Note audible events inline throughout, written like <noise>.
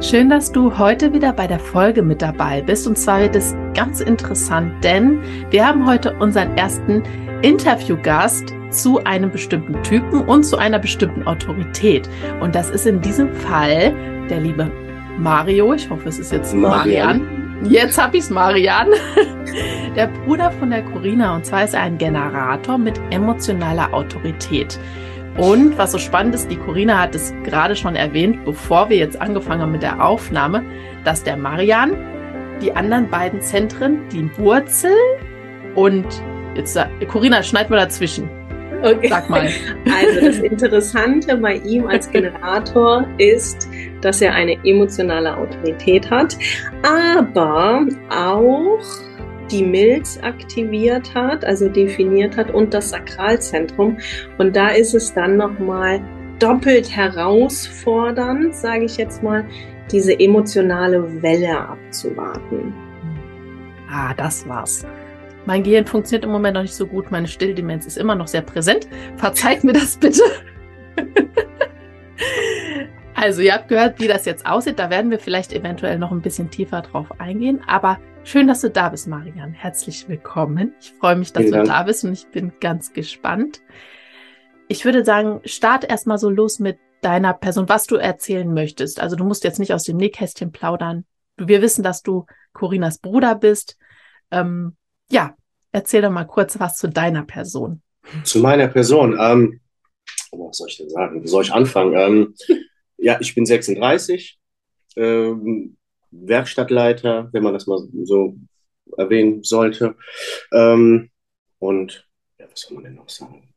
Schön, dass du heute wieder bei der Folge mit dabei bist. Und zwar wird es ganz interessant, denn wir haben heute unseren ersten Interviewgast zu einem bestimmten Typen und zu einer bestimmten Autorität. Und das ist in diesem Fall der liebe Mario. Ich hoffe, es ist jetzt Marian. Marian. Jetzt habe ich es, Marian. Der Bruder von der Corina. Und zwar ist er ein Generator mit emotionaler Autorität. Und was so spannend ist, die Corina hat es gerade schon erwähnt, bevor wir jetzt angefangen haben mit der Aufnahme, dass der Marian die anderen beiden Zentren, die Wurzel und jetzt Corina, schneid mal dazwischen. Okay. Sag mal. <laughs> Also das Interessante bei ihm als Generator ist, dass er eine emotionale Autorität hat, aber auch die Milz aktiviert hat, also definiert hat und das Sakralzentrum. Und da ist es dann nochmal doppelt herausfordernd, sage ich jetzt mal, diese emotionale Welle abzuwarten. Ah, das war's. Mein Gehirn funktioniert im Moment noch nicht so gut. Meine Stilldemenz ist immer noch sehr präsent. Verzeiht mir das bitte. <laughs> also, ihr habt gehört, wie das jetzt aussieht. Da werden wir vielleicht eventuell noch ein bisschen tiefer drauf eingehen. Aber Schön, dass du da bist, Marian. Herzlich willkommen. Ich freue mich, dass Vielen du Dank. da bist und ich bin ganz gespannt. Ich würde sagen, start erstmal so los mit deiner Person, was du erzählen möchtest. Also du musst jetzt nicht aus dem Nähkästchen plaudern. Wir wissen, dass du Corinas Bruder bist. Ähm, ja, erzähl doch mal kurz was zu deiner Person. Zu meiner Person. Ähm, was soll ich denn sagen? Wie soll ich anfangen? Ähm, ja, ich bin 36. Ähm, Werkstattleiter, wenn man das mal so erwähnen sollte. Ähm, und ja, was soll man denn noch sagen?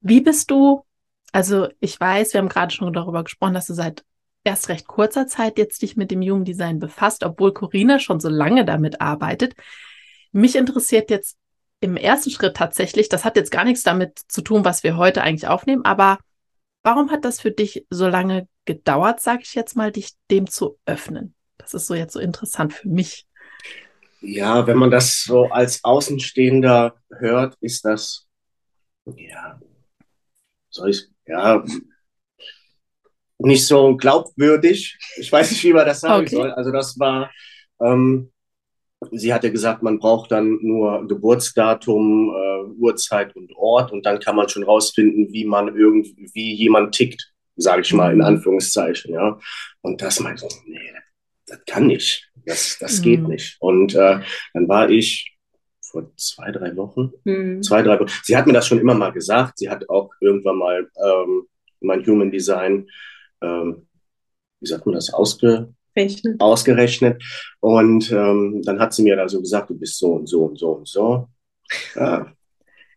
Wie bist du, also ich weiß, wir haben gerade schon darüber gesprochen, dass du seit erst recht kurzer Zeit jetzt dich mit dem Jugenddesign befasst, obwohl Corina schon so lange damit arbeitet. Mich interessiert jetzt im ersten Schritt tatsächlich, das hat jetzt gar nichts damit zu tun, was wir heute eigentlich aufnehmen, aber warum hat das für dich so lange gedauert, sage ich jetzt mal, dich dem zu öffnen? Das ist so jetzt so interessant für mich. Ja, wenn man das so als Außenstehender hört, ist das, ja, soll ich, ja, nicht so glaubwürdig. Ich weiß nicht, wie man das sagen okay. soll. Also das war, ähm, sie hatte gesagt, man braucht dann nur Geburtsdatum, äh, Uhrzeit und Ort und dann kann man schon rausfinden, wie man irgendwie jemand tickt sage ich mal in mhm. Anführungszeichen, ja. Und das meinte ich, nee, das kann nicht, das, das mhm. geht nicht. Und äh, dann war ich vor zwei, drei Wochen, mhm. zwei, drei Wochen, sie hat mir das schon immer mal gesagt, sie hat auch irgendwann mal ähm, mein Human Design, ähm, wie sagt man das, ausge, Rechnet. ausgerechnet. Und ähm, dann hat sie mir da so gesagt, du bist so und so und so und so. Ja,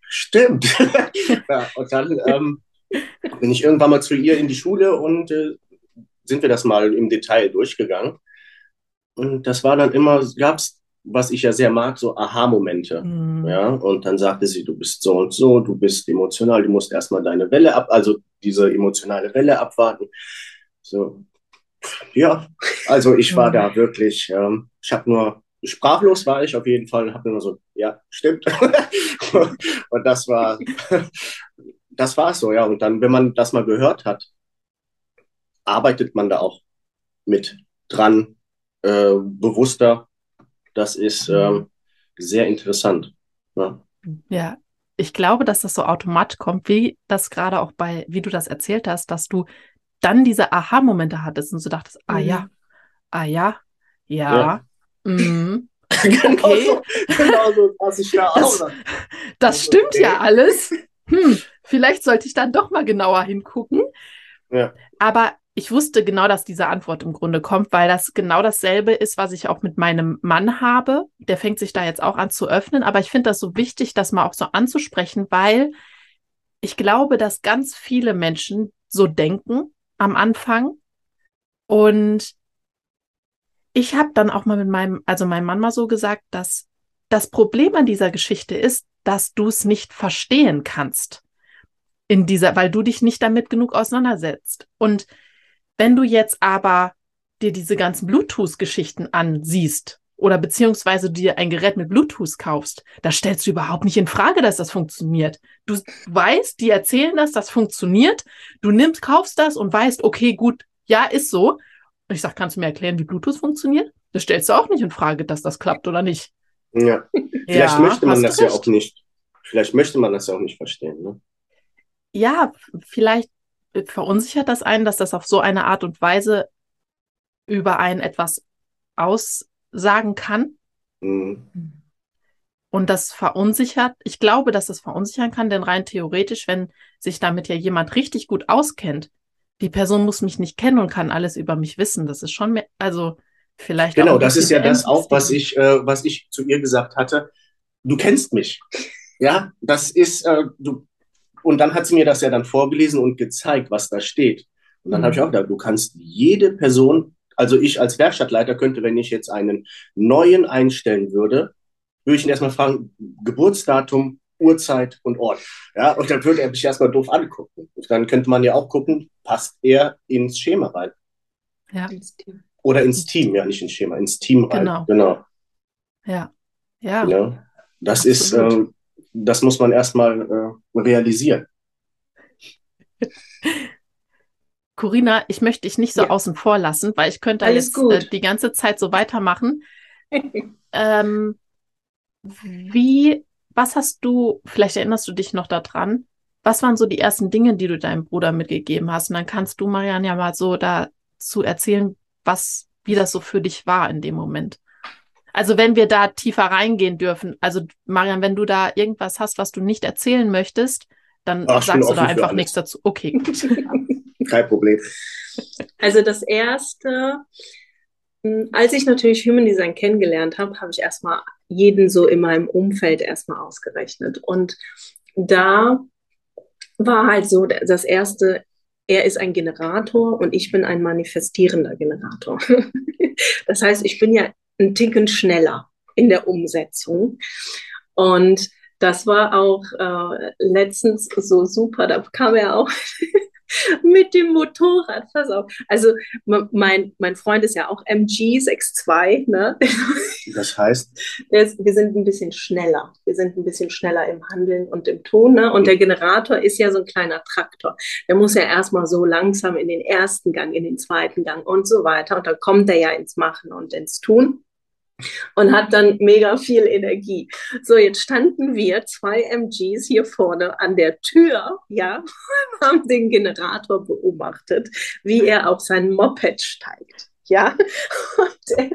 stimmt. <laughs> ja, und dann ähm, <laughs> bin ich irgendwann mal zu ihr in die Schule und äh, sind wir das mal im Detail durchgegangen. Und das war dann immer, gab es, was ich ja sehr mag, so Aha-Momente. Mhm. Ja, und dann sagte sie, du bist so und so, du bist emotional, du musst erstmal deine Welle ab, also diese emotionale Welle abwarten. So, ja, also ich war mhm. da wirklich, ähm, ich habe nur, sprachlos war ich auf jeden Fall, habe nur so, ja, stimmt. <laughs> und das war, das war es so, ja. Und dann, wenn man das mal gehört hat, arbeitet man da auch mit dran, äh, bewusster. Das ist äh, sehr interessant. Ja. ja, ich glaube, dass das so automatisch kommt, wie das gerade auch bei, wie du das erzählt hast, dass du dann diese Aha-Momente hattest und so dachtest, ah ja, mhm. ah ja, ja, ja. Mm, <laughs> genau okay. so, genau so passe ich da das, auch. Das also, stimmt okay. ja alles. <laughs> Hm, vielleicht sollte ich dann doch mal genauer hingucken. Ja. Aber ich wusste genau, dass diese Antwort im Grunde kommt, weil das genau dasselbe ist, was ich auch mit meinem Mann habe. Der fängt sich da jetzt auch an zu öffnen. Aber ich finde das so wichtig, das mal auch so anzusprechen, weil ich glaube, dass ganz viele Menschen so denken am Anfang. Und ich habe dann auch mal mit meinem, also meinem Mann mal so gesagt, dass das Problem an dieser Geschichte ist, dass du es nicht verstehen kannst in dieser, weil du dich nicht damit genug auseinandersetzt. Und wenn du jetzt aber dir diese ganzen Bluetooth-Geschichten ansiehst oder beziehungsweise dir ein Gerät mit Bluetooth kaufst, da stellst du überhaupt nicht in Frage, dass das funktioniert. Du weißt, die erzählen das, das funktioniert. Du nimmst, kaufst das und weißt, okay, gut, ja, ist so. Und ich sag, kannst du mir erklären, wie Bluetooth funktioniert? Das stellst du auch nicht in Frage, dass das klappt oder nicht. Ja, vielleicht ja, möchte man das ja auch nicht. Vielleicht möchte man das ja auch nicht verstehen. Ne? Ja, vielleicht verunsichert das einen, dass das auf so eine Art und Weise über einen etwas aussagen kann. Mhm. Und das verunsichert, ich glaube, dass das verunsichern kann, denn rein theoretisch, wenn sich damit ja jemand richtig gut auskennt, die Person muss mich nicht kennen und kann alles über mich wissen. Das ist schon mehr, also vielleicht. Genau, das ist ja das auch, was ich, äh, was ich zu ihr gesagt hatte. Du kennst mich. Ja, das ist, äh, du, und dann hat sie mir das ja dann vorgelesen und gezeigt, was da steht. Und dann mhm. habe ich auch gedacht, du kannst jede Person, also ich als Werkstattleiter könnte, wenn ich jetzt einen neuen einstellen würde, würde ich ihn erstmal fragen, Geburtsdatum, Uhrzeit und Ort. Ja, und dann würde er mich erstmal doof angucken. Und dann könnte man ja auch gucken, passt er ins Schema rein. Ja. Oder ins Team, ja, nicht ins Schema, ins Team rein. Genau. genau. Ja. Ja. ja. Das Absolut. ist, äh, das muss man erstmal äh, realisieren. <laughs> Corinna, ich möchte dich nicht so ja. außen vor lassen, weil ich könnte Alles jetzt äh, die ganze Zeit so weitermachen. <laughs> ähm, wie, was hast du, vielleicht erinnerst du dich noch daran, was waren so die ersten Dinge, die du deinem Bruder mitgegeben hast? Und dann kannst du, Marianne, ja mal so dazu erzählen, was, wie das so für dich war in dem Moment. Also wenn wir da tiefer reingehen dürfen, also Marian, wenn du da irgendwas hast, was du nicht erzählen möchtest, dann Ach, sagst du da einfach nichts dazu. Okay. <laughs> Kein Problem. Also das erste, hm, als ich natürlich Human Design kennengelernt habe, habe ich erstmal jeden so in meinem Umfeld erstmal ausgerechnet. Und da war halt so das erste, er ist ein Generator und ich bin ein manifestierender Generator. <laughs> das heißt, ich bin ja ein Ticken schneller in der Umsetzung. Und das war auch äh, letztens so super. Da kam er auch <laughs> mit dem Motorrad. Pass auf. Also mein, mein Freund ist ja auch MG62. Ne? Das heißt? wir sind ein bisschen schneller. Wir sind ein bisschen schneller im Handeln und im Tun. Ne? Und der Generator ist ja so ein kleiner Traktor. Der muss ja erstmal so langsam in den ersten Gang, in den zweiten Gang und so weiter. Und dann kommt er ja ins Machen und ins Tun und hat dann mega viel Energie. So, jetzt standen wir zwei MGs hier vorne an der Tür, ja, <laughs> haben den Generator beobachtet, wie er auf sein Moped steigt, ja. <laughs> Und er,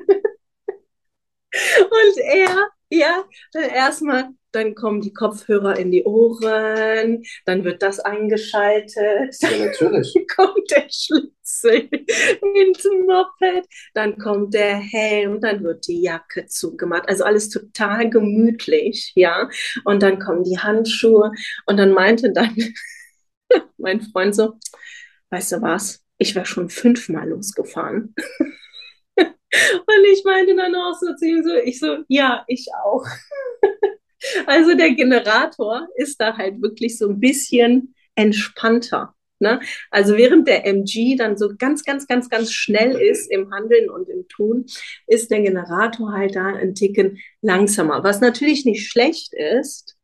und er ja, erstmal dann kommen die Kopfhörer in die Ohren, dann wird das eingeschaltet. Ja, natürlich. Dann <laughs> kommt der Schlüssel ins Moped, dann kommt der Helm, dann wird die Jacke zugemacht. Also alles total gemütlich, ja. Und dann kommen die Handschuhe und dann meinte dann <laughs> mein Freund so, weißt du was, ich war schon fünfmal losgefahren. <laughs> Und ich meinte dann auch so zu ihm so, ich so, ja, ich auch. <laughs> Also der Generator ist da halt wirklich so ein bisschen entspannter. Ne? Also während der MG dann so ganz, ganz, ganz, ganz schnell ist im Handeln und im Tun, ist der Generator halt da ein Ticken langsamer. Was natürlich nicht schlecht ist,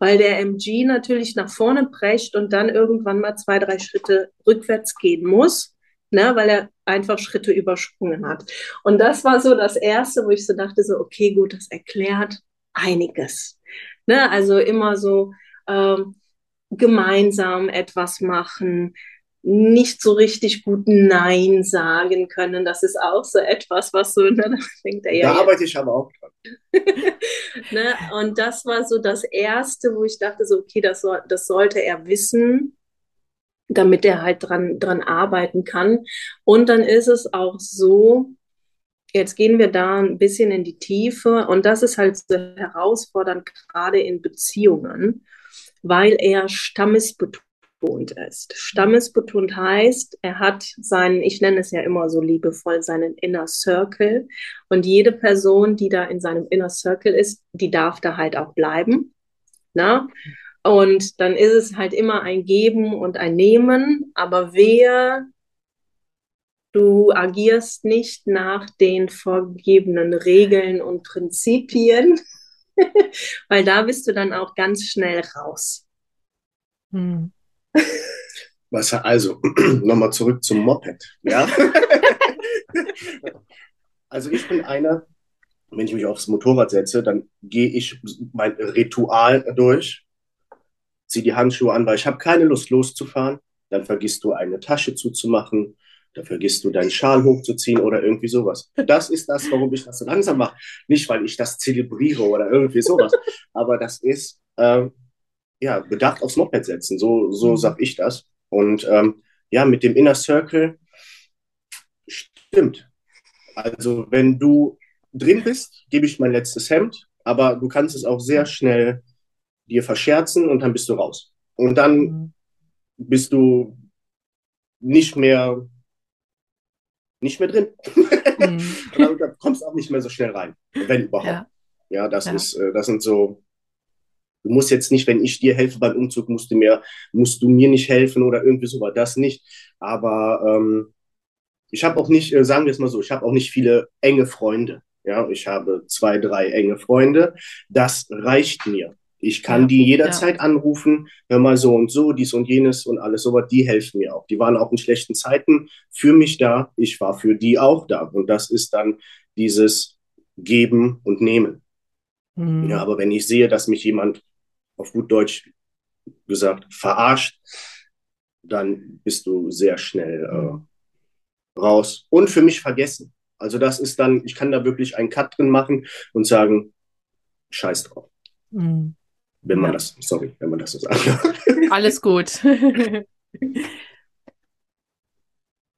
weil der MG natürlich nach vorne brecht und dann irgendwann mal zwei, drei Schritte rückwärts gehen muss, ne, weil er einfach Schritte übersprungen hat. Und das war so das Erste, wo ich so dachte, so, okay, gut, das erklärt einiges. Ne, also immer so ähm, gemeinsam etwas machen, nicht so richtig gut Nein sagen können. Das ist auch so etwas, was so, <laughs> ne, da denkt er ja. Da arbeite ich aber auch dran. <laughs> ne, und das war so das Erste, wo ich dachte, so, okay, das, soll, das sollte er wissen, damit er halt dran, dran arbeiten kann. Und dann ist es auch so, jetzt gehen wir da ein bisschen in die Tiefe und das ist halt so herausfordernd, gerade in Beziehungen, weil er stammesbetont ist. Stammesbetont heißt, er hat seinen, ich nenne es ja immer so liebevoll, seinen Inner Circle. Und jede Person, die da in seinem Inner Circle ist, die darf da halt auch bleiben. Na? Und dann ist es halt immer ein Geben und ein Nehmen. Aber wer du agierst nicht nach den vorgegebenen Regeln und Prinzipien, <laughs> weil da bist du dann auch ganz schnell raus. Hm. Was also, <clears throat> nochmal zurück zum Moped. Ja? <laughs> also ich bin einer, wenn ich mich aufs Motorrad setze, dann gehe ich mein Ritual durch, ziehe die Handschuhe an, weil ich habe keine Lust loszufahren. Dann vergisst du eine Tasche zuzumachen, dann vergisst du deinen Schal hochzuziehen oder irgendwie sowas. Das ist das, warum ich das so langsam mache. Nicht, weil ich das zelebriere oder irgendwie sowas, <laughs> aber das ist, äh, ja, bedacht aufs Moped setzen. So, so mhm. sag ich das. Und ähm, ja, mit dem Inner Circle stimmt. Also, wenn du drin bist, gebe ich mein letztes Hemd, aber du kannst es auch sehr schnell dir verscherzen und dann bist du raus. Und dann mhm. bist du nicht mehr nicht mehr drin. Mhm. <laughs> und dann kommst du auch nicht mehr so schnell rein, wenn überhaupt. Ja, ja das ja. ist, äh, das sind so Du musst jetzt nicht, wenn ich dir helfe beim Umzug, musst du mir, musst du mir nicht helfen oder irgendwie so war das nicht. Aber ähm, ich habe auch nicht, äh, sagen wir es mal so, ich habe auch nicht viele enge Freunde. Ja, ich habe zwei, drei enge Freunde. Das reicht mir. Ich kann ja, die jederzeit ja. anrufen, hör mal so und so, dies und jenes und alles sowas, die helfen mir auch. Die waren auch in schlechten Zeiten für mich da. Ich war für die auch da. Und das ist dann dieses Geben und Nehmen. Mhm. Ja, aber wenn ich sehe, dass mich jemand auf gut Deutsch gesagt, verarscht, dann bist du sehr schnell äh, raus und für mich vergessen. Also das ist dann, ich kann da wirklich einen Cut drin machen und sagen, scheiß drauf. Mhm. Wenn man ja. das, sorry, wenn man das so sagt. <laughs> Alles gut.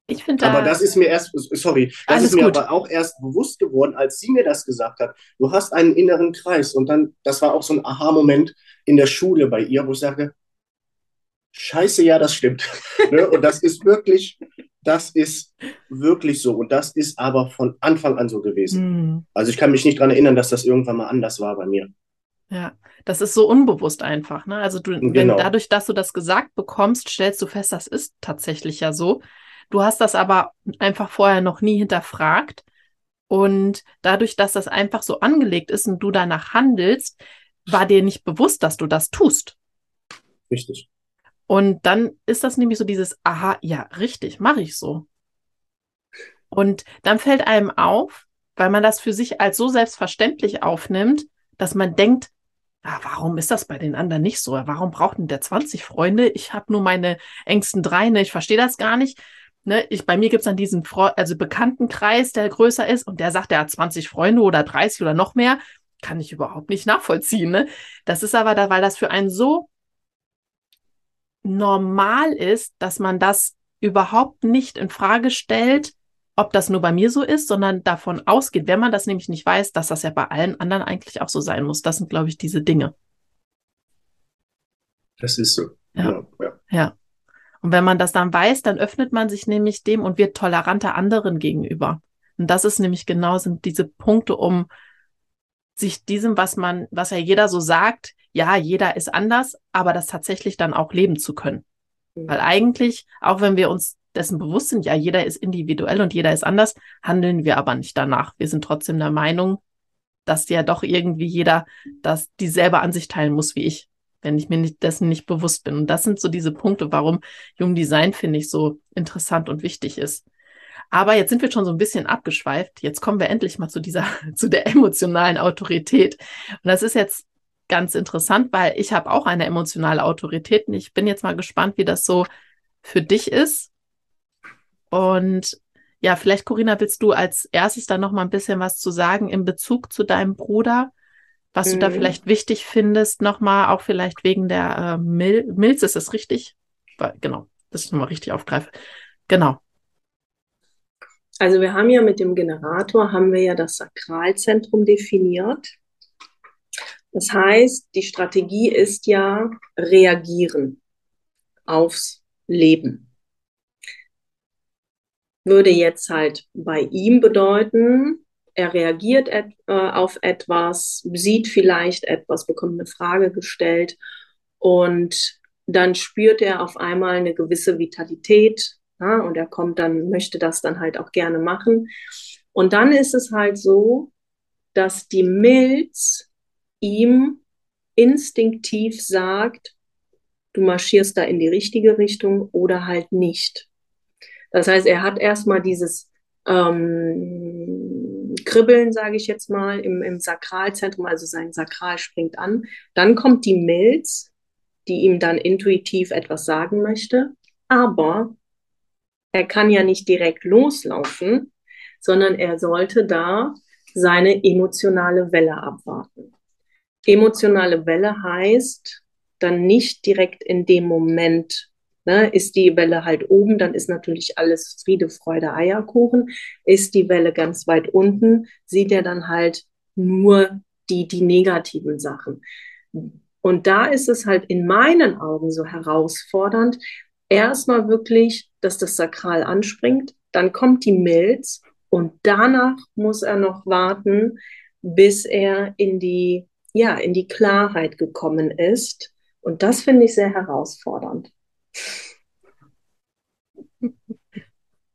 Ich finde Aber das ist mir erst, sorry, das ist mir gut. aber auch erst bewusst geworden, als sie mir das gesagt hat. Du hast einen inneren Kreis und dann, das war auch so ein Aha-Moment in der Schule bei ihr, wo ich sage, Scheiße, ja, das stimmt. <laughs> Ne? und das ist wirklich, das ist wirklich so. Und das ist aber von Anfang an so gewesen. Mhm. Also ich kann mich nicht daran erinnern, dass das irgendwann mal anders war bei mir. Ja, das ist so unbewusst einfach. Ne? Also du, genau. wenn dadurch, dass du das gesagt bekommst, stellst du fest, das ist tatsächlich ja so. Du hast das aber einfach vorher noch nie hinterfragt. Und dadurch, dass das einfach so angelegt ist und du danach handelst, war dir nicht bewusst, dass du das tust. Richtig. Und dann ist das nämlich so dieses, aha, ja, richtig, mache ich so. Und dann fällt einem auf, weil man das für sich als so selbstverständlich aufnimmt, dass man denkt, ah, warum ist das bei den anderen nicht so? Warum braucht denn der 20 Freunde? Ich habe nur meine engsten drei, ne? Ich verstehe das gar nicht ne, ich, bei mir gibt's dann diesen Fre also Bekanntenkreis, der größer ist und der sagt, er hat 20 Freunde oder 30 oder noch mehr. Kann ich überhaupt nicht nachvollziehen. Ne? Das ist aber da, weil das für einen so normal ist, dass man das überhaupt nicht in Frage stellt, ob das nur bei mir so ist, sondern davon ausgeht, wenn man das nämlich nicht weiß, dass das ja bei allen anderen eigentlich auch so sein muss. Das sind, glaube ich, diese Dinge. Das ist so. Ja. ja. ja. Und wenn man das dann weiß, dann öffnet man sich nämlich dem und wird toleranter anderen gegenüber. Und das ist nämlich genau sind diese Punkte, um sich diesem, was man, was ja jeder so sagt, ja, jeder ist anders, aber das tatsächlich dann auch leben zu können. Mhm. Weil eigentlich, auch wenn wir uns dessen bewusst sind, ja, jeder ist individuell und jeder ist anders, handeln wir aber nicht danach. Wir sind trotzdem der Meinung, dass ja doch irgendwie jeder das dieselbe Ansicht teilen muss wie ich. wenn ich mir nicht, dessen nicht bewusst bin. Und das sind so diese Punkte, warum Human Design, finde ich, so interessant und wichtig ist. Aber jetzt sind wir schon so ein bisschen abgeschweift. Jetzt kommen wir endlich mal zu dieser, <laughs> zu der emotionalen Autorität. Und das ist jetzt ganz interessant, weil ich habe auch eine emotionale Autorität. Und ich bin jetzt mal gespannt, wie das so für dich ist. Und ja, vielleicht, Corinna, willst du als erstes dann noch mal ein bisschen was zu sagen in Bezug zu deinem Bruder? Was mhm. du da mhm. vielleicht wichtig findest, nochmal, auch vielleicht wegen der äh, Mil Milz, ist das richtig? Genau, dass ich nochmal richtig aufgreife. Genau. Also wir haben ja mit dem Generator, haben wir ja das Sakralzentrum definiert. Das heißt, die Strategie ist ja reagieren aufs Leben. Würde jetzt halt bei ihm bedeuten, er reagiert et äh, auf etwas, sieht vielleicht etwas, bekommt eine Frage gestellt und dann spürt er auf einmal eine gewisse Vitalität ja, und er kommt dann, möchte das dann halt auch gerne machen. Und dann ist es halt so, dass die Milz ihm instinktiv sagt, du marschierst da in die richtige Richtung oder halt nicht. Das heißt, er hat erstmal dieses ähm, Kribbeln, sage ich jetzt mal, im, im Sakralzentrum, also sein Sakral springt an. Dann kommt die Milz, die ihm dann intuitiv etwas sagen möchte, aber er kann ja nicht direkt loslaufen, sondern er sollte da seine emotionale Welle abwarten. Emotionale Welle heißt dann nicht direkt in dem Moment Ne, ist die Welle halt oben, dann ist natürlich alles Friede, Freude, Eierkuchen. Ist die Welle ganz weit unten, sieht er dann halt nur die, die negativen Sachen. Und da ist es halt in meinen Augen so herausfordernd, erstmal wirklich, dass das Sakral anspringt, dann kommt die Milz und danach muss er noch warten, bis er in die, ja, in die Klarheit gekommen ist. Und das finde ich sehr herausfordernd.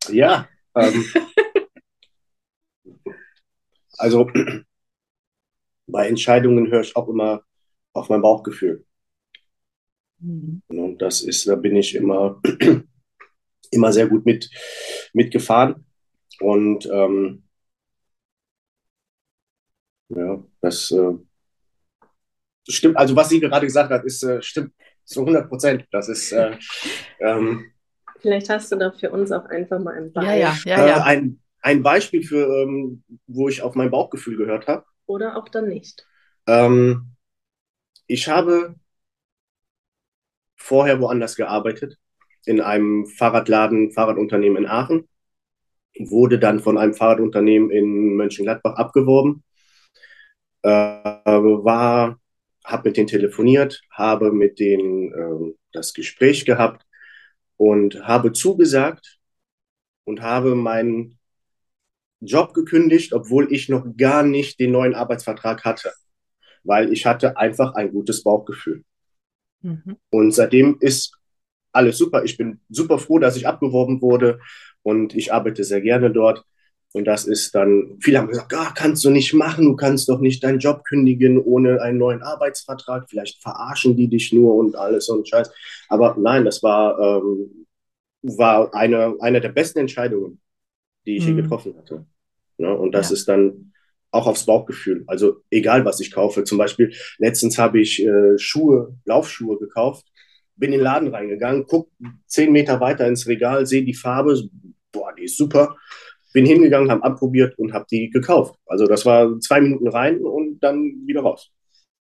Ja, ähm, also bei Entscheidungen höre ich auch immer auf mein Bauchgefühl. Mhm. Und das ist, da bin ich immer, <clears throat> immer sehr gut mit, mitgefahren. Und ähm, ja, das, äh, stimmt. Also was sie gerade gesagt hat, ist äh, stimmt zu 100 Prozent. Das ist. Äh, ähm, Vielleicht hast du da für uns auch einfach mal ein Beispiel. Ja, ja, ja, ja. Äh, ein, ein Beispiel für, ähm, wo ich auf mein Bauchgefühl gehört habe. Oder auch dann nicht. Ähm, ich habe vorher woanders gearbeitet, in einem Fahrradladen, Fahrradunternehmen in Aachen. Wurde dann von einem Fahrradunternehmen in Mönchengladbach abgeworben. Äh, war habe mit denen telefoniert, habe mit denen äh, das Gespräch gehabt und habe zugesagt und habe meinen Job gekündigt, obwohl ich noch gar nicht den neuen Arbeitsvertrag hatte, weil ich hatte einfach ein gutes Bauchgefühl. Mhm. Und seitdem ist alles super. Ich bin super froh, dass ich abgeworben wurde und ich arbeite sehr gerne dort. Und das ist dann, viele haben gesagt, ah, kannst du nicht machen, du kannst doch nicht deinen Job kündigen ohne einen neuen Arbeitsvertrag, vielleicht verarschen die dich nur und alles und Scheiß. Aber nein, das war, ähm, war eine, eine der besten Entscheidungen, die ich mhm. je getroffen hatte. Ja, und das ja. ist dann auch aufs Bauchgefühl. Also egal, was ich kaufe. Zum Beispiel, letztens habe ich äh, Schuhe, Laufschuhe gekauft, bin in den Laden reingegangen, guck zehn Meter weiter ins Regal, sehe die Farbe, boah, die ist super bin hingegangen, habe abprobiert und habe die gekauft. Also das war zwei Minuten rein und dann wieder raus.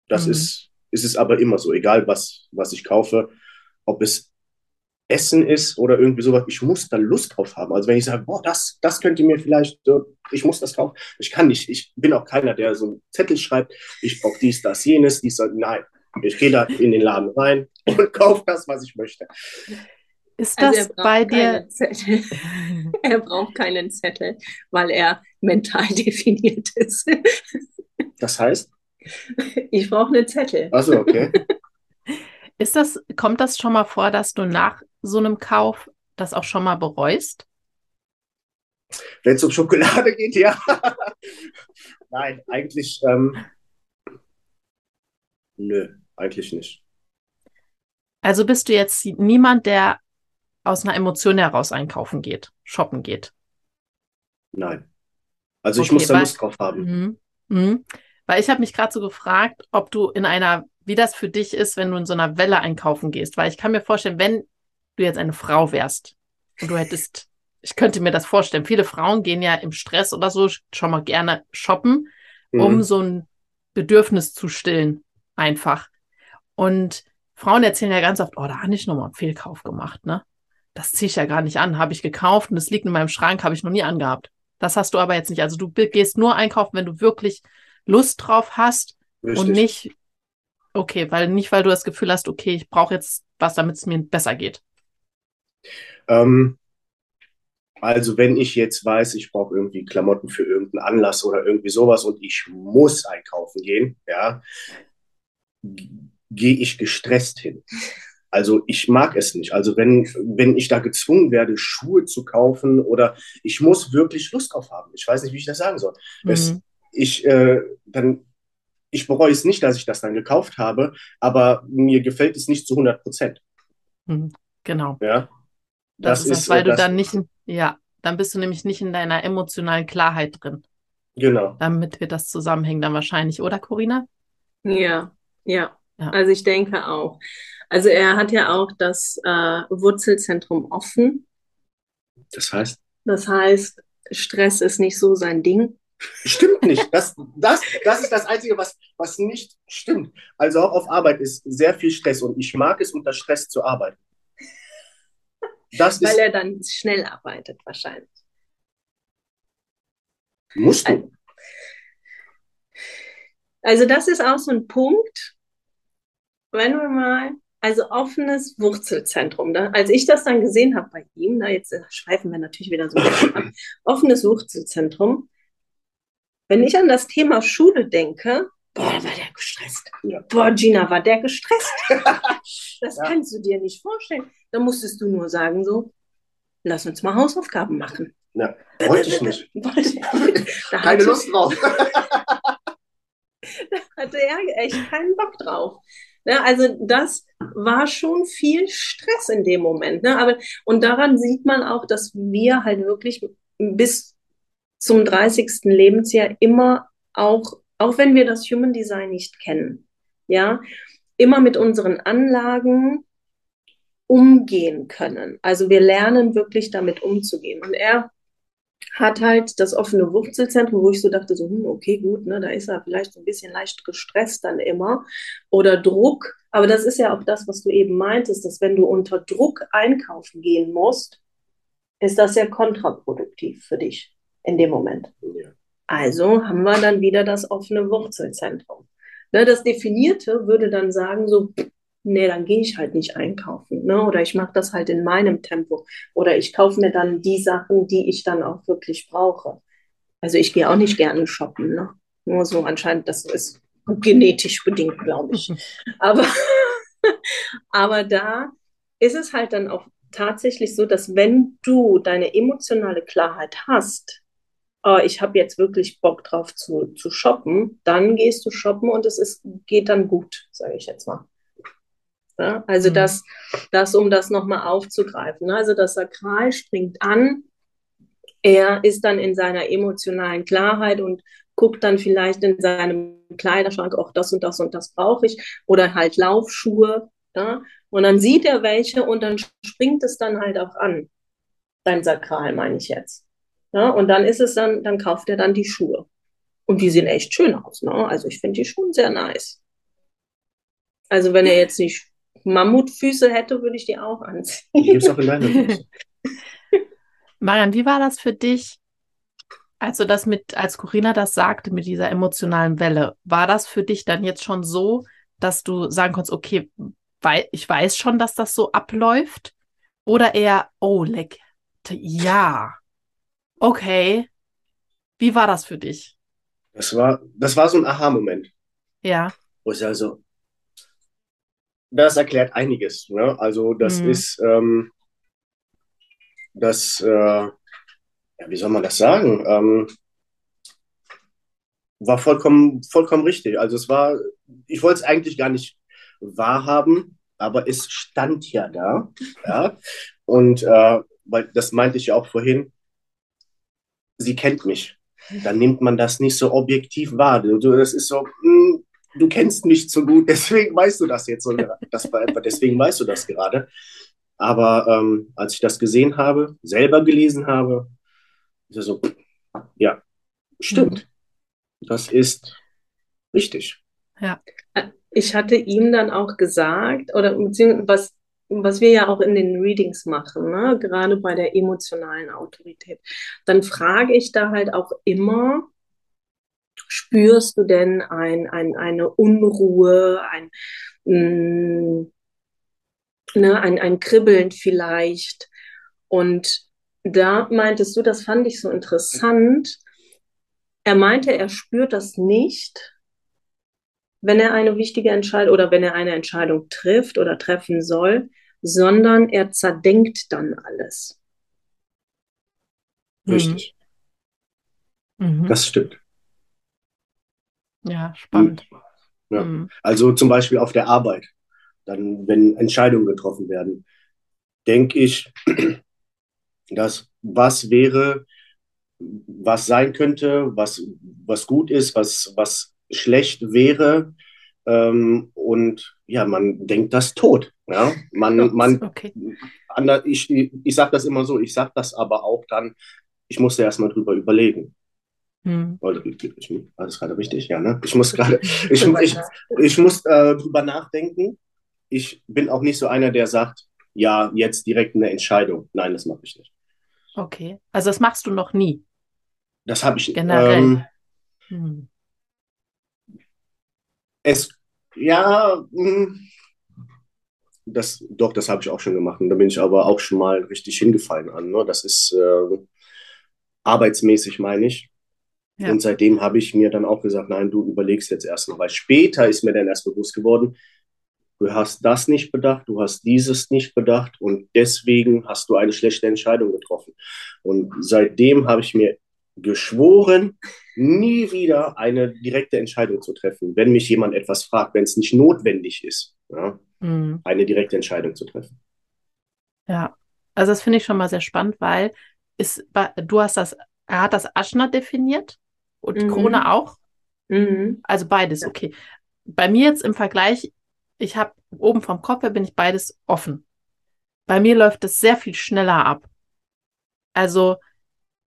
Das mhm. ist, ist es aber immer so, egal was, was ich kaufe, ob es Essen ist oder irgendwie sowas, ich muss da Lust drauf haben. Also wenn ich sage, boah, das, das könnte mir vielleicht, ich muss das kaufen. Ich kann nicht, ich bin auch keiner, der so einen Zettel schreibt, ich brauche dies, das, jenes, dies, nein. Ich gehe da in den Laden rein <laughs> und kaufe das, was ich möchte. Ist also das bei dir? <laughs> er braucht keinen Zettel, weil er mental <laughs> definiert ist. das heißt? Ich brauche einen Zettel. Achso, okay. <laughs> Ist das, kommt das schon mal vor, dass du nach so einem Kauf das auch schon mal bereust? Wenn es um Schokolade geht, ja. Nein, eigentlich, ähm, nö, eigentlich nicht. Also bist du jetzt niemand, der aus einer Emotion heraus einkaufen geht, shoppen geht? Nein. Also ich muss da Lust drauf haben. Mhm, mhm. Weil ich habe mich gerade so gefragt, ob du in einer, wie das für dich ist, wenn du in so einer Welle einkaufen gehst. Weil ich kann mir vorstellen, wenn du jetzt eine Frau wärst und du hättest, <laughs> ich könnte mir das vorstellen, viele Frauen gehen ja im Stress oder so schon mal gerne shoppen, um Mhm. so ein Bedürfnis zu stillen, einfach. Und Frauen erzählen ja ganz oft, oh, da habe ich nochmal einen Fehlkauf gemacht, ne? Das ziehe ich ja gar nicht an, habe ich gekauft und es liegt in meinem Schrank, habe ich noch nie angehabt. Das hast du aber jetzt nicht. Also du gehst nur einkaufen, wenn du wirklich Lust drauf hast Richtig. und nicht, okay, weil nicht, weil du das Gefühl hast, okay, ich brauche jetzt was, damit es mir besser geht. Ähm, also wenn ich jetzt weiß, ich brauche irgendwie Klamotten für irgendeinen Anlass oder irgendwie sowas und ich muss einkaufen gehen, ja, gehe ich gestresst hin. Also ich mag es nicht. Also wenn, wenn ich da gezwungen werde, Schuhe zu kaufen oder ich muss wirklich Lust drauf haben. Ich weiß nicht, wie ich das sagen soll. Es, Mhm. ich, äh, dann, ich bereue es nicht, dass ich das dann gekauft habe, aber mir gefällt es nicht zu 100 Prozent. Mhm. Genau. Ja? Das, ist das, weil äh, du das- dann nicht, in- ja, dann bist du nämlich nicht in deiner emotionalen Klarheit drin. Genau. Damit wird das zusammenhängen dann wahrscheinlich, oder Corinna? Ja, ja. Ja. Also ich denke auch. Also er hat ja auch das äh, Wurzelzentrum offen. Das heißt, Das heißt, Stress ist nicht so sein Ding. Stimmt nicht. Das, das, das ist das Einzige, was, was nicht stimmt. Also auch auf Arbeit ist sehr viel Stress und ich mag es, unter Stress zu arbeiten. Das Weil ist, er dann schnell arbeitet wahrscheinlich. musst du. Also das ist auch so ein Punkt, wenn wir mal, also offenes Wurzelzentrum. Da, als ich das dann gesehen habe bei ihm, da jetzt äh, schweifen wir natürlich wieder so ein bisschen ab, <laughs> offenes Wurzelzentrum. Wenn ich an das Thema Schule denke, boah, war der gestresst. Ja. Boah, Gina, war der gestresst. <laughs> Das Ja. kannst du dir nicht vorstellen. Da musstest du nur sagen so, lass uns mal Hausaufgaben machen. Ja, <laughs> wollte ich nicht. Da Keine Lust drauf. hatte er echt keinen Bock drauf. Ne, also das war schon viel Stress in dem Moment. Ne? Aber, und daran sieht man auch, dass wir halt wirklich bis zum 30. Lebensjahr immer auch, auch wenn wir das Human Design nicht kennen, ja, immer mit unseren Anlagen umgehen können. Also wir lernen wirklich damit umzugehen. Und er hat halt das offene Wurzelzentrum, wo ich so dachte, so, hm, okay, gut, ne, da ist er vielleicht so ein bisschen leicht gestresst dann immer oder Druck. Aber das ist ja auch das, was du eben meintest, dass wenn du unter Druck einkaufen gehen musst, ist das ja kontraproduktiv für dich in dem Moment. Ja. Also haben wir dann wieder das offene Wurzelzentrum. Ne, das Definierte würde dann sagen, so, nee, dann gehe ich halt nicht einkaufen. Ne? Oder ich mache das halt in meinem Tempo. Oder ich kaufe mir dann die Sachen, die ich dann auch wirklich brauche. Also ich gehe auch nicht gerne shoppen. Ne? Nur so anscheinend, das ist genetisch bedingt, glaube ich. <laughs> Aber, aber da ist es halt dann auch tatsächlich so, dass wenn du deine emotionale Klarheit hast, oh, ich habe jetzt wirklich Bock drauf zu, zu shoppen, dann gehst du shoppen und es ist, geht dann gut, sage ich jetzt mal. Ja, also Mhm. das, das, um das nochmal aufzugreifen. ne? Also das Sakral springt an, er ist dann in seiner emotionalen Klarheit und guckt dann vielleicht in seinem Kleiderschrank, auch das und das und das brauche ich, oder halt Laufschuhe. Ja? Und dann sieht er welche und dann springt es dann halt auch an. Sein Sakral meine ich jetzt. Ja? Und dann ist es dann, dann kauft er dann die Schuhe. Und die sehen echt schön aus. Ne? Also ich finde die schon sehr nice. Also wenn er jetzt nicht Mammutfüße hätte, würde ich die auch anziehen. Die gibt es auch in deiner <laughs> Größe. Marian, wie war das für dich, als du das mit, als Corinna das sagte mit dieser emotionalen Welle? War das für dich dann jetzt schon so, dass du sagen konntest, okay, weil ich weiß schon, dass das so abläuft? Oder eher, oh, leck, ja, okay. Wie war das für dich? Das war, das war so ein Aha-Moment, Ja, wo ich sage so, das erklärt einiges. Ne? Also das Mhm. ist, ähm, das, äh, ja, wie soll man das sagen? Ähm, war vollkommen, vollkommen richtig. Also es war, ich wollte es eigentlich gar nicht wahrhaben, aber es stand ja da. Ja? Und äh, weil das meinte ich ja auch vorhin, sie kennt mich. Dann nimmt man das nicht so objektiv wahr. Das ist so, mh, hm, du kennst mich zu gut, <laughs> deswegen weißt du das jetzt. So, das war etwa, deswegen weißt du das gerade. Aber ähm, als ich das gesehen habe, selber gelesen habe, ist so, ja, stimmt. Mhm. Das ist richtig. Ja. Ich hatte ihm dann auch gesagt, oder beziehungsweise was, was wir ja auch in den Readings machen, ne? gerade bei der emotionalen Autorität, dann frage ich da halt auch immer, spürst du denn ein, ein, eine Unruhe, ein, mh, mm, ne, ein, ein Kribbeln vielleicht? Und da meintest du, das fand ich so interessant. Er meinte, er spürt das nicht, wenn er eine wichtige Entscheidung oder wenn er eine Entscheidung trifft oder treffen soll, sondern er zerdenkt dann alles. Richtig. Mhm. Das stimmt. Ja, spannend. Ja. Mhm. Also zum Beispiel auf der Arbeit, dann, wenn Entscheidungen getroffen werden, denke ich, <clears throat> dass was wäre, was sein könnte, was, was gut ist, was, was schlecht wäre. Ähm, und ja, man denkt das tot. Ja? Man, man, okay. ich, ich sage das immer so, ich sage das aber auch dann, ich musste erstmal drüber überlegen. Hm. Alles gerade richtig? Ja, ne? Ich muss gerade, <laughs> ich, ich, ich muss äh, drüber nachdenken. Ich bin auch nicht so einer, der sagt, ja, jetzt direkt eine Entscheidung. Nein, das mache ich nicht. Okay, also das machst du noch nie. Das habe ich generell. Ähm, hm. Es, ja, hm, das, doch, das habe ich auch schon gemacht. Und da bin ich aber auch schon mal richtig hingefallen an. Ne? Das ist äh, arbeitsmäßig, meine ich. Ja. Und seitdem habe ich mir dann auch gesagt, nein, du überlegst jetzt erstmal, weil später ist mir dann erst bewusst geworden, du hast das nicht bedacht, du hast dieses nicht bedacht und deswegen hast du eine schlechte Entscheidung getroffen. Und seitdem habe ich mir geschworen, nie wieder eine direkte Entscheidung zu treffen, wenn mich jemand etwas fragt, wenn es nicht notwendig ist, ja, mhm. eine direkte Entscheidung zu treffen. Ja, also das finde ich schon mal sehr spannend, weil ist, du hast das, er hat das Aschner definiert und mhm. Krone auch. Mhm. Also beides, okay. Bei mir jetzt im Vergleich, ich habe oben vom Kopf her bin ich beides offen. Bei mir läuft es sehr viel schneller ab. Also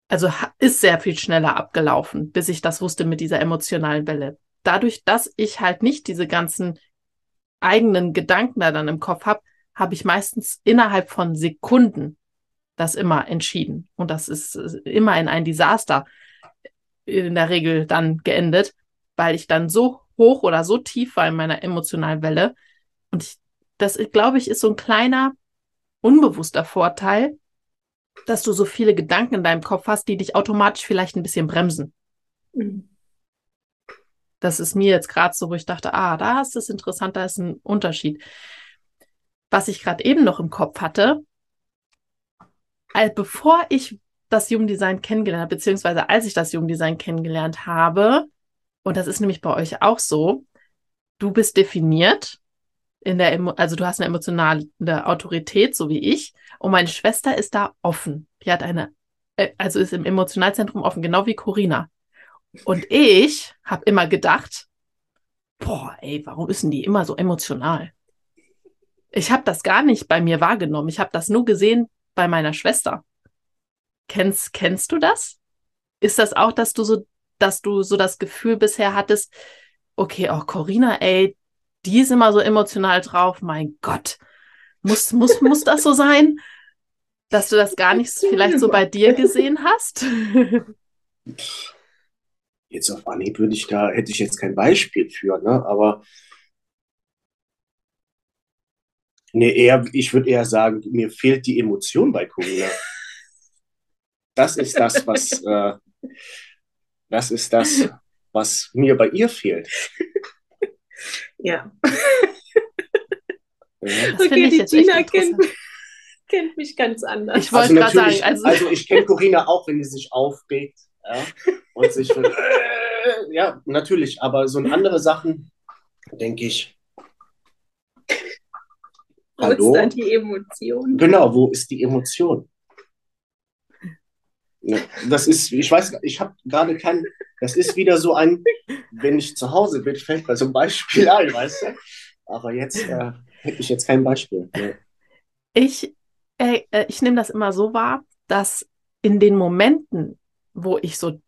also ist sehr viel schneller abgelaufen, bis ich das wusste mit dieser emotionalen Welle. Dadurch, dass ich halt nicht diese ganzen eigenen Gedanken da dann im Kopf habe, habe ich meistens innerhalb von Sekunden das immer entschieden. Und das ist immer in ein Desaster in der Regel dann geendet, weil ich dann so hoch oder so tief war in meiner emotionalen Welle. Und ich, das, glaube ich, ist so ein kleiner, unbewusster Vorteil, dass du so viele Gedanken in deinem Kopf hast, die dich automatisch vielleicht ein bisschen bremsen. Mhm. Das ist mir jetzt gerade so, wo ich dachte, ah, da ist es interessant, da ist ein Unterschied. Was ich gerade eben noch im Kopf hatte, als bevor ich das Jugenddesign kennengelernt habe, beziehungsweise als ich das Jugenddesign kennengelernt habe, und das ist nämlich bei euch auch so, du bist definiert in der, also du hast eine emotionale Autorität, so wie ich, und meine Schwester ist da offen. Die hat eine, äh, also ist im Emotionalzentrum offen, genau wie Corina. Und ich habe immer gedacht, boah, ey, warum ist denn die immer so emotional? Ich habe das gar nicht bei mir wahrgenommen. Ich habe das nur gesehen bei meiner Schwester. Kennst, kennst du das? Ist das auch, dass du so, dass du so das Gefühl bisher hattest, okay, oh, Corinna, ey, die ist immer so emotional drauf, mein Gott. Muss, muss, muss das so sein? Dass du das gar nicht vielleicht so bei dir gesehen hast? <laughs> Jetzt auf Anhieb würde ich da, hätte ich jetzt kein Beispiel für, ne? Aber nee, eher, ich würde eher sagen, mir fehlt die Emotion bei Corinna. Das ist das, was äh, das ist das, was mir bei ihr fehlt. Ja. okay, die Gina kennt, kennt, mich ganz anders. Ich wollte also gerade sagen, also, also ich kenne Corinna auch, wenn sie sich aufregt ja, und sich äh, ja, natürlich, aber so andere Sachen, denke ich, Hallo? Wo ist dann die Emotion? Genau, wo ist die Emotion? Das ist, ich weiß, ich habe gerade kein, das ist wieder so ein, wenn ich zu Hause bin, fällt mir so ein Beispiel ein, weißt du? Aber jetzt äh, hätte ich jetzt kein Beispiel. Ja. Ich, äh, äh, ich nehme das immer so wahr, dass in den Momenten, wo ich so,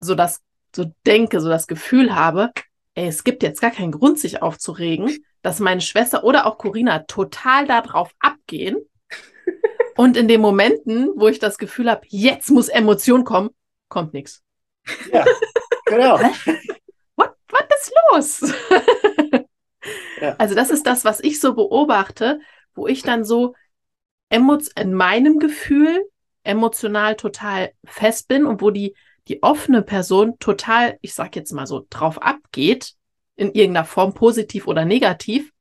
so das, so denke, so das Gefühl habe, ey, es gibt jetzt gar keinen Grund, sich aufzuregen, dass meine Schwester oder auch Corinna total darauf abgehen. Und in den Momenten, wo ich das Gefühl habe, jetzt muss Emotion kommen, kommt nichts. ja, genau. <laughs> What, what ist los? <laughs> Ja. Also das ist das, was ich so beobachte, wo ich dann so in meinem Gefühl emotional total fest bin und wo die, die offene Person total, ich sag jetzt mal so, drauf abgeht, in irgendeiner Form, positiv oder negativ.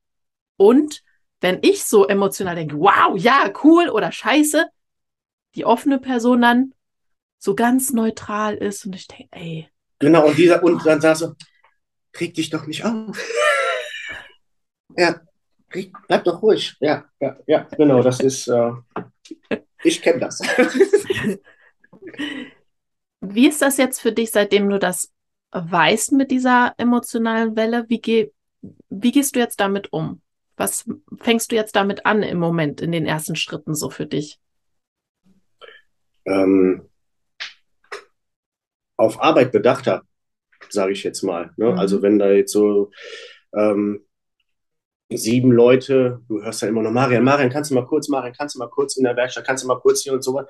Und wenn ich so emotional denke, wow, ja, cool oder scheiße, die offene Person dann so ganz neutral ist und ich denke, ey, Genau, und dieser, und dann sagst du, krieg dich doch nicht auf. <laughs> Ja, krieg, bleib doch ruhig. Ja, ja, ja, genau, das ist, äh, ich kenne das. <laughs> Wie ist das jetzt für dich, seitdem du das weißt mit dieser emotionalen Welle? Wie, geh, wie gehst du jetzt damit um? Was fängst du jetzt damit an im Moment, in den ersten Schritten so für dich? ähm, auf Arbeit bedachter, sage ich jetzt mal. Ne? Mhm. Also wenn da jetzt so ähm, sieben Leute, du hörst ja immer noch, Marian, Marian, kannst du mal kurz, Marian, kannst du mal kurz in der Werkstatt, kannst du mal kurz hier und so was.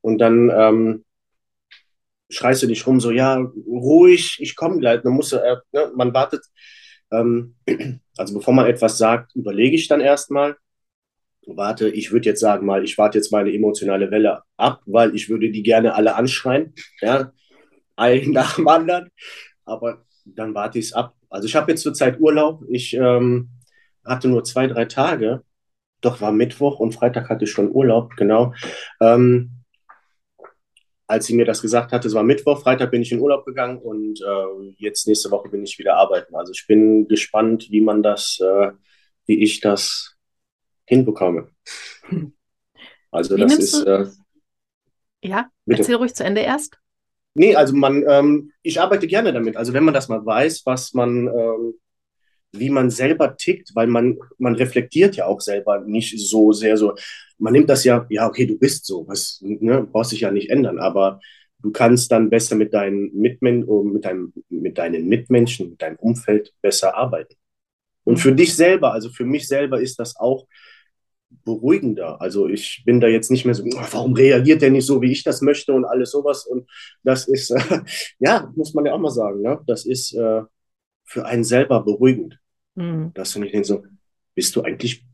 Und dann ähm, schreist du dich rum, so, ja, ruhig, ich komme gleich. Dann musst du, äh, ne? man wartet, ähm, also bevor man etwas sagt, überlege ich dann erstmal, warte, ich würde jetzt sagen mal, ich warte jetzt meine emotionale Welle ab, weil ich würde die gerne alle anschreien, ja, einen <laughs> nach dem anderen, aber dann warte ich es ab. Also ich habe jetzt zurzeit Urlaub, ich ähm, hatte nur zwei, drei Tage, doch war Mittwoch und Freitag hatte ich schon Urlaub, genau. Ähm, als sie mir das gesagt hatte, es war Mittwoch, Freitag bin ich in Urlaub gegangen und äh, jetzt nächste Woche bin ich wieder arbeiten. Also ich bin gespannt, wie man das, äh, wie ich das hinbekomme. Also Wie das ist, äh, Ja, Bitte. erzähl ruhig zu Ende erst. nee, also man, ähm, ich arbeite gerne damit. Also wenn man das mal weiß, was man, ähm, wie man selber tickt, weil man, man reflektiert ja auch selber nicht so sehr so. Man nimmt das ja, ja, okay, du bist so, was, ne, brauchst dich ja nicht ändern, aber du kannst dann besser mit deinen Mitmen oh, mit deinem, mit deinen Mitmenschen, mit deinem Umfeld besser arbeiten. Und für dich selber, also für mich selber ist das auch beruhigender. Also ich bin da jetzt nicht mehr so, "Oh, warum reagiert der nicht so, wie ich das möchte und alles sowas. Und das ist, äh, <laughs> ja, muss man ja auch mal sagen, ne? Das ist äh, für einen selber beruhigend. Hm. Dass du nicht denkst so, bist du eigentlich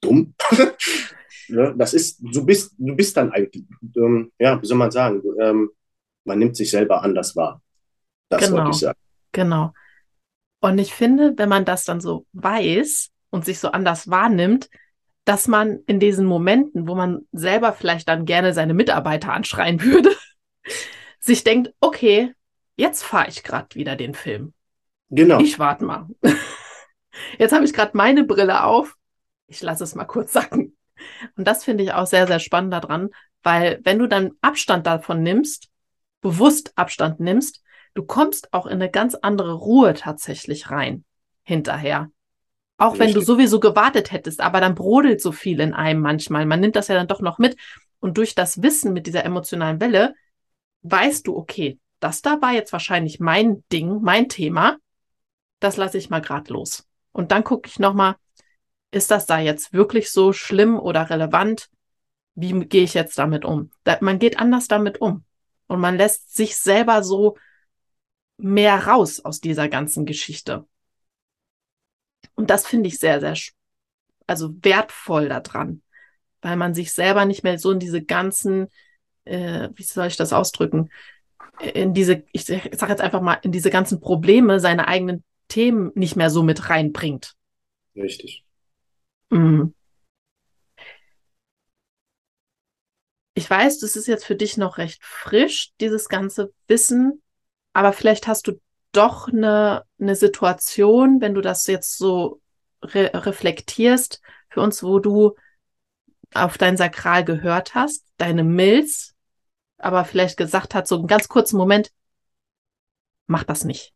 dumm? <laughs> ne? Das ist, du bist, du bist dann eigentlich, ähm, ja, wie soll man sagen, ähm, man nimmt sich selber anders wahr. Das Genau. wollte ich sagen. Genau. Und ich finde, wenn man das dann so weiß und sich so anders wahrnimmt, dass man in diesen Momenten, wo man selber vielleicht dann gerne seine Mitarbeiter anschreien <laughs> würde, sich denkt, okay, jetzt fahre ich gerade wieder den Film. Genau. Ich warte mal. <laughs> Jetzt habe ich gerade meine Brille auf. Ich lasse es mal kurz sacken. Und das finde ich auch sehr, sehr spannend daran, weil wenn du dann Abstand davon nimmst, bewusst Abstand nimmst, du kommst auch in eine ganz andere Ruhe tatsächlich rein hinterher. Auch wenn du sowieso gewartet hättest, aber dann brodelt so viel in einem manchmal. Man nimmt das ja dann doch noch mit. Und durch das Wissen mit dieser emotionalen Welle weißt du, okay, das da war jetzt wahrscheinlich mein Ding, mein Thema. Das lasse ich mal grad los. Und dann gucke ich nochmal, ist das da jetzt wirklich so schlimm oder relevant? Wie gehe ich jetzt damit um? Da, man geht anders damit um. Und man lässt sich selber so mehr raus aus dieser ganzen Geschichte. Und das finde ich sehr, sehr, also wertvoll daran, weil man sich selber nicht mehr so in diese ganzen, äh, wie soll ich das ausdrücken, in diese, ich sage jetzt einfach mal, in diese ganzen Probleme, seine eigenen Themen nicht mehr so mit reinbringt. Richtig. Mhm. Ich weiß, das ist jetzt für dich noch recht frisch, dieses ganze Wissen, aber vielleicht hast du doch eine, eine Situation, wenn du das jetzt so re reflektierst, für uns, wo du auf dein Sakral gehört hast, deine Milz, aber vielleicht gesagt hat, so einen ganz kurzen Moment, mach das nicht.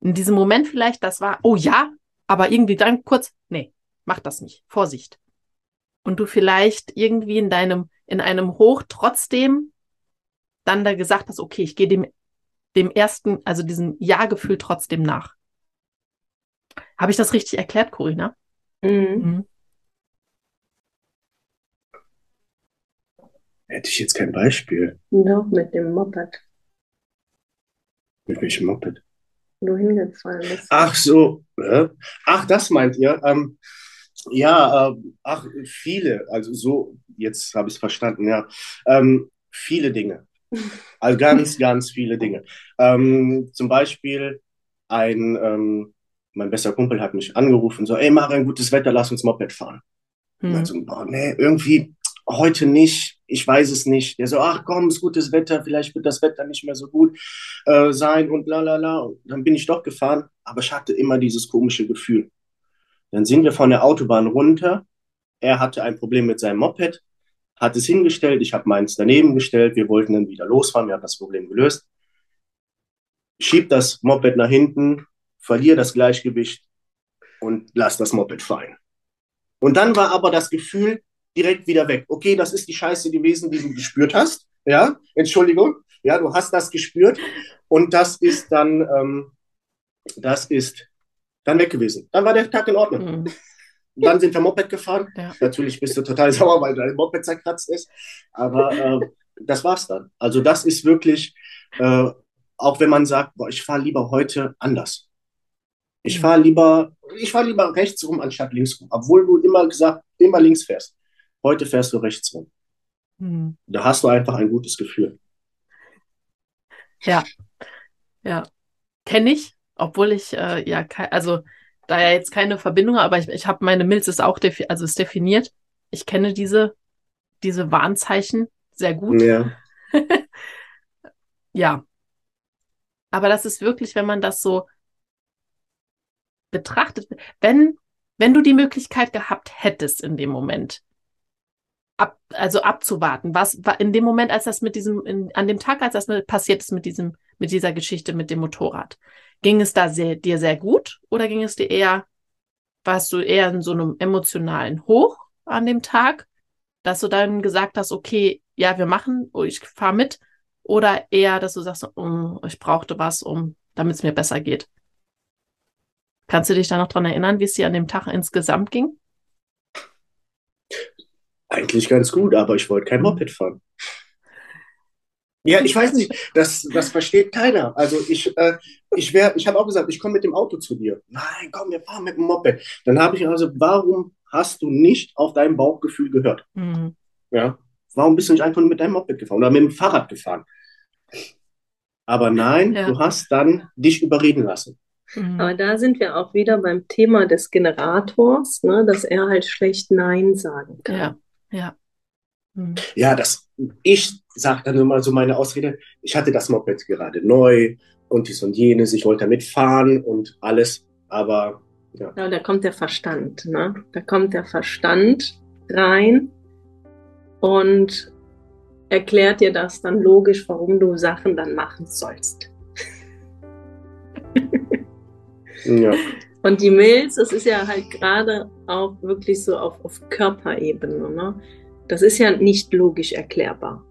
In diesem Moment vielleicht, das war, oh ja, aber irgendwie dann kurz, nee, mach das nicht. Vorsicht. Und du vielleicht irgendwie in deinem, in einem Hoch trotzdem dann da gesagt hast, okay, ich gehe dem, dem ersten, also diesem Ja-Gefühl trotzdem nach. Habe ich das richtig erklärt, Corinna? Mhm. mhm. Hätte ich jetzt kein Beispiel. Noch mit dem Moped. Mit welchem Moped? Du hingefallen bist. Ach so. Ach, das meint ihr? Ähm, ja, äh, ach, viele. Also so, jetzt habe ich es verstanden, ja. Ähm, viele Dinge. <laughs> Also ganz, ganz viele Dinge. Ähm, zum Beispiel ein, ähm, mein bester Kumpel hat mich angerufen, so, ey, mach ein gutes Wetter, lass uns Moped fahren. Hm. Und so, oh, nee, irgendwie heute nicht, ich weiß es nicht. Der so, ach komm, ist gutes Wetter, vielleicht wird das Wetter nicht mehr so gut äh, sein und la la la. Dann bin ich doch gefahren, aber ich hatte immer dieses komische Gefühl. Dann sind wir von der Autobahn runter. Er hatte ein Problem mit seinem Moped, hat es hingestellt, ich habe meins daneben gestellt, wir wollten dann wieder losfahren, wir haben das Problem gelöst. Schieb das Moped nach hinten, verliere das Gleichgewicht und lass das Moped fallen. Und dann war aber das Gefühl, direkt wieder weg. Okay, das ist die Scheiße gewesen, die du gespürt hast. Ja, Entschuldigung. Ja, du hast das gespürt und das ist dann, ähm, das ist dann weg gewesen. Dann war der Tag in Ordnung. Mhm. Dann sind wir Moped gefahren. Ja. Natürlich bist du total <laughs> sauer, weil dein Moped zerkratzt ist. Aber äh, das war's dann. Also das ist wirklich, äh, auch wenn man sagt, boah, ich fahre lieber heute anders. Ich mhm. fahre lieber, ich fahre lieber rechts rum anstatt links rum, obwohl du immer gesagt, immer links fährst. Heute fährst du rechts rum. Mhm. Da hast du einfach ein gutes Gefühl. Ja, ja. Kenne ich, obwohl ich äh, ja, also da ja jetzt keine Verbindung, aber ich, ich habe meine Milz ist auch defi also ist definiert. Ich kenne diese, diese Warnzeichen sehr gut. Ja. <laughs> ja. Aber das ist wirklich, wenn man das so betrachtet, wenn, wenn du die Möglichkeit gehabt hättest in dem Moment, ab, also abzuwarten. Was war in dem Moment, als das mit diesem, in, an dem Tag, als das passiert ist mit diesem, mit dieser Geschichte mit dem Motorrad, ging es da sehr, dir sehr gut oder ging es dir eher, warst du eher in so einem emotionalen Hoch an dem Tag, dass du dann gesagt hast, okay, ja, wir machen, oh, ich fahre mit, oder eher, dass du sagst, oh, ich brauchte was, um, damit es mir besser geht. Kannst du dich da noch dran erinnern, wie es dir an dem Tag insgesamt ging? Eigentlich ganz gut, aber ich wollte kein Moped fahren. Ja, ich weiß nicht, das, das versteht keiner. Also ich, äh, ich wäre, ich habe auch gesagt, ich komme mit dem Auto zu dir. Nein, komm, wir fahren mit dem Moped. Dann habe ich also, warum hast du nicht auf dein Bauchgefühl gehört? Mhm. Ja, warum bist du nicht einfach nur mit deinem Moped gefahren oder mit dem Fahrrad gefahren? Aber nein, ja. du hast dann dich überreden lassen. Mhm. Aber da sind wir auch wieder beim Thema des Generators, ne, dass er halt schlecht Nein sagen kann. Ja. Ja. Hm. Ja, das, ich sage dann immer so meine Ausrede, ich hatte das Moped gerade neu und dies und jenes, ich wollte damit fahren und alles, aber ja. ja da kommt der Verstand, ne? Da kommt der Verstand rein und erklärt dir das dann logisch, warum du Sachen dann machen sollst. ja. Und die Milz, das ist ja halt gerade auch wirklich so auf, auf Körperebene. Ne? Das ist ja nicht logisch erklärbar,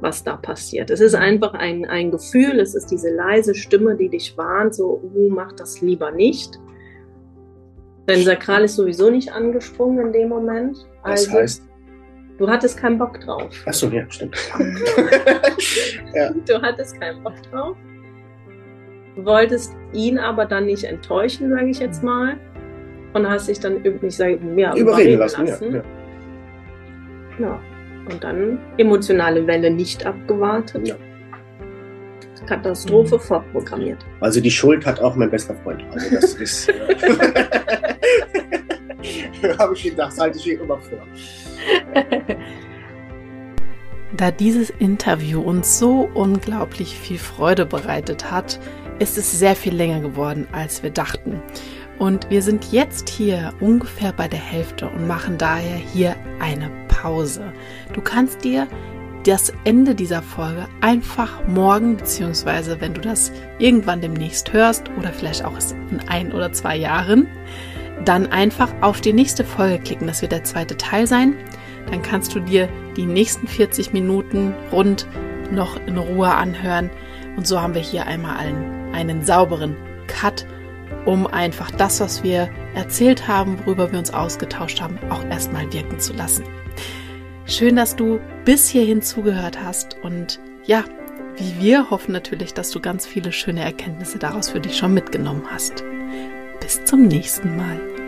was da passiert. Es ist einfach ein, ein Gefühl, es ist diese leise Stimme, die dich warnt, so, uh, mach das lieber nicht. Dein Sakral ist sowieso nicht angesprungen in dem Moment. Also, das heißt? Du hattest keinen Bock drauf. Achso, ja, stimmt. <laughs> ja. Du hattest keinen Bock drauf wolltest ihn aber dann nicht enttäuschen, sage ich jetzt mal. Und hast dich dann nicht sagen, ja, überreden lassen. lassen. Ja, ja. ja, Und dann emotionale Welle nicht abgewartet. Ja. Katastrophe mhm. vorprogrammiert. Also die Schuld hat auch mein bester Freund. Also das ist. <laughs> Äh, <laughs> Habe ich gedacht, halte ich immer vor. Da dieses Interview uns so unglaublich viel Freude bereitet hat, ist es sehr viel länger geworden, als wir dachten. Und wir sind jetzt hier ungefähr bei der Hälfte und machen daher hier eine Pause. Du kannst dir das Ende dieser Folge einfach morgen, beziehungsweise wenn du das irgendwann demnächst hörst oder vielleicht auch in ein oder zwei Jahren, dann einfach auf die nächste Folge klicken. Das wird der zweite Teil sein. Dann kannst du dir die nächsten 40 Minuten rund noch in Ruhe anhören. Und so haben wir hier einmal einen, einen sauberen Cut um einfach das, was wir erzählt haben, worüber wir uns ausgetauscht haben, auch erstmal wirken zu lassen. Schön, dass du bis hierhin zugehört hast und ja, wie wir hoffen natürlich, dass du ganz viele schöne Erkenntnisse daraus für dich schon mitgenommen hast. Bis zum nächsten Mal.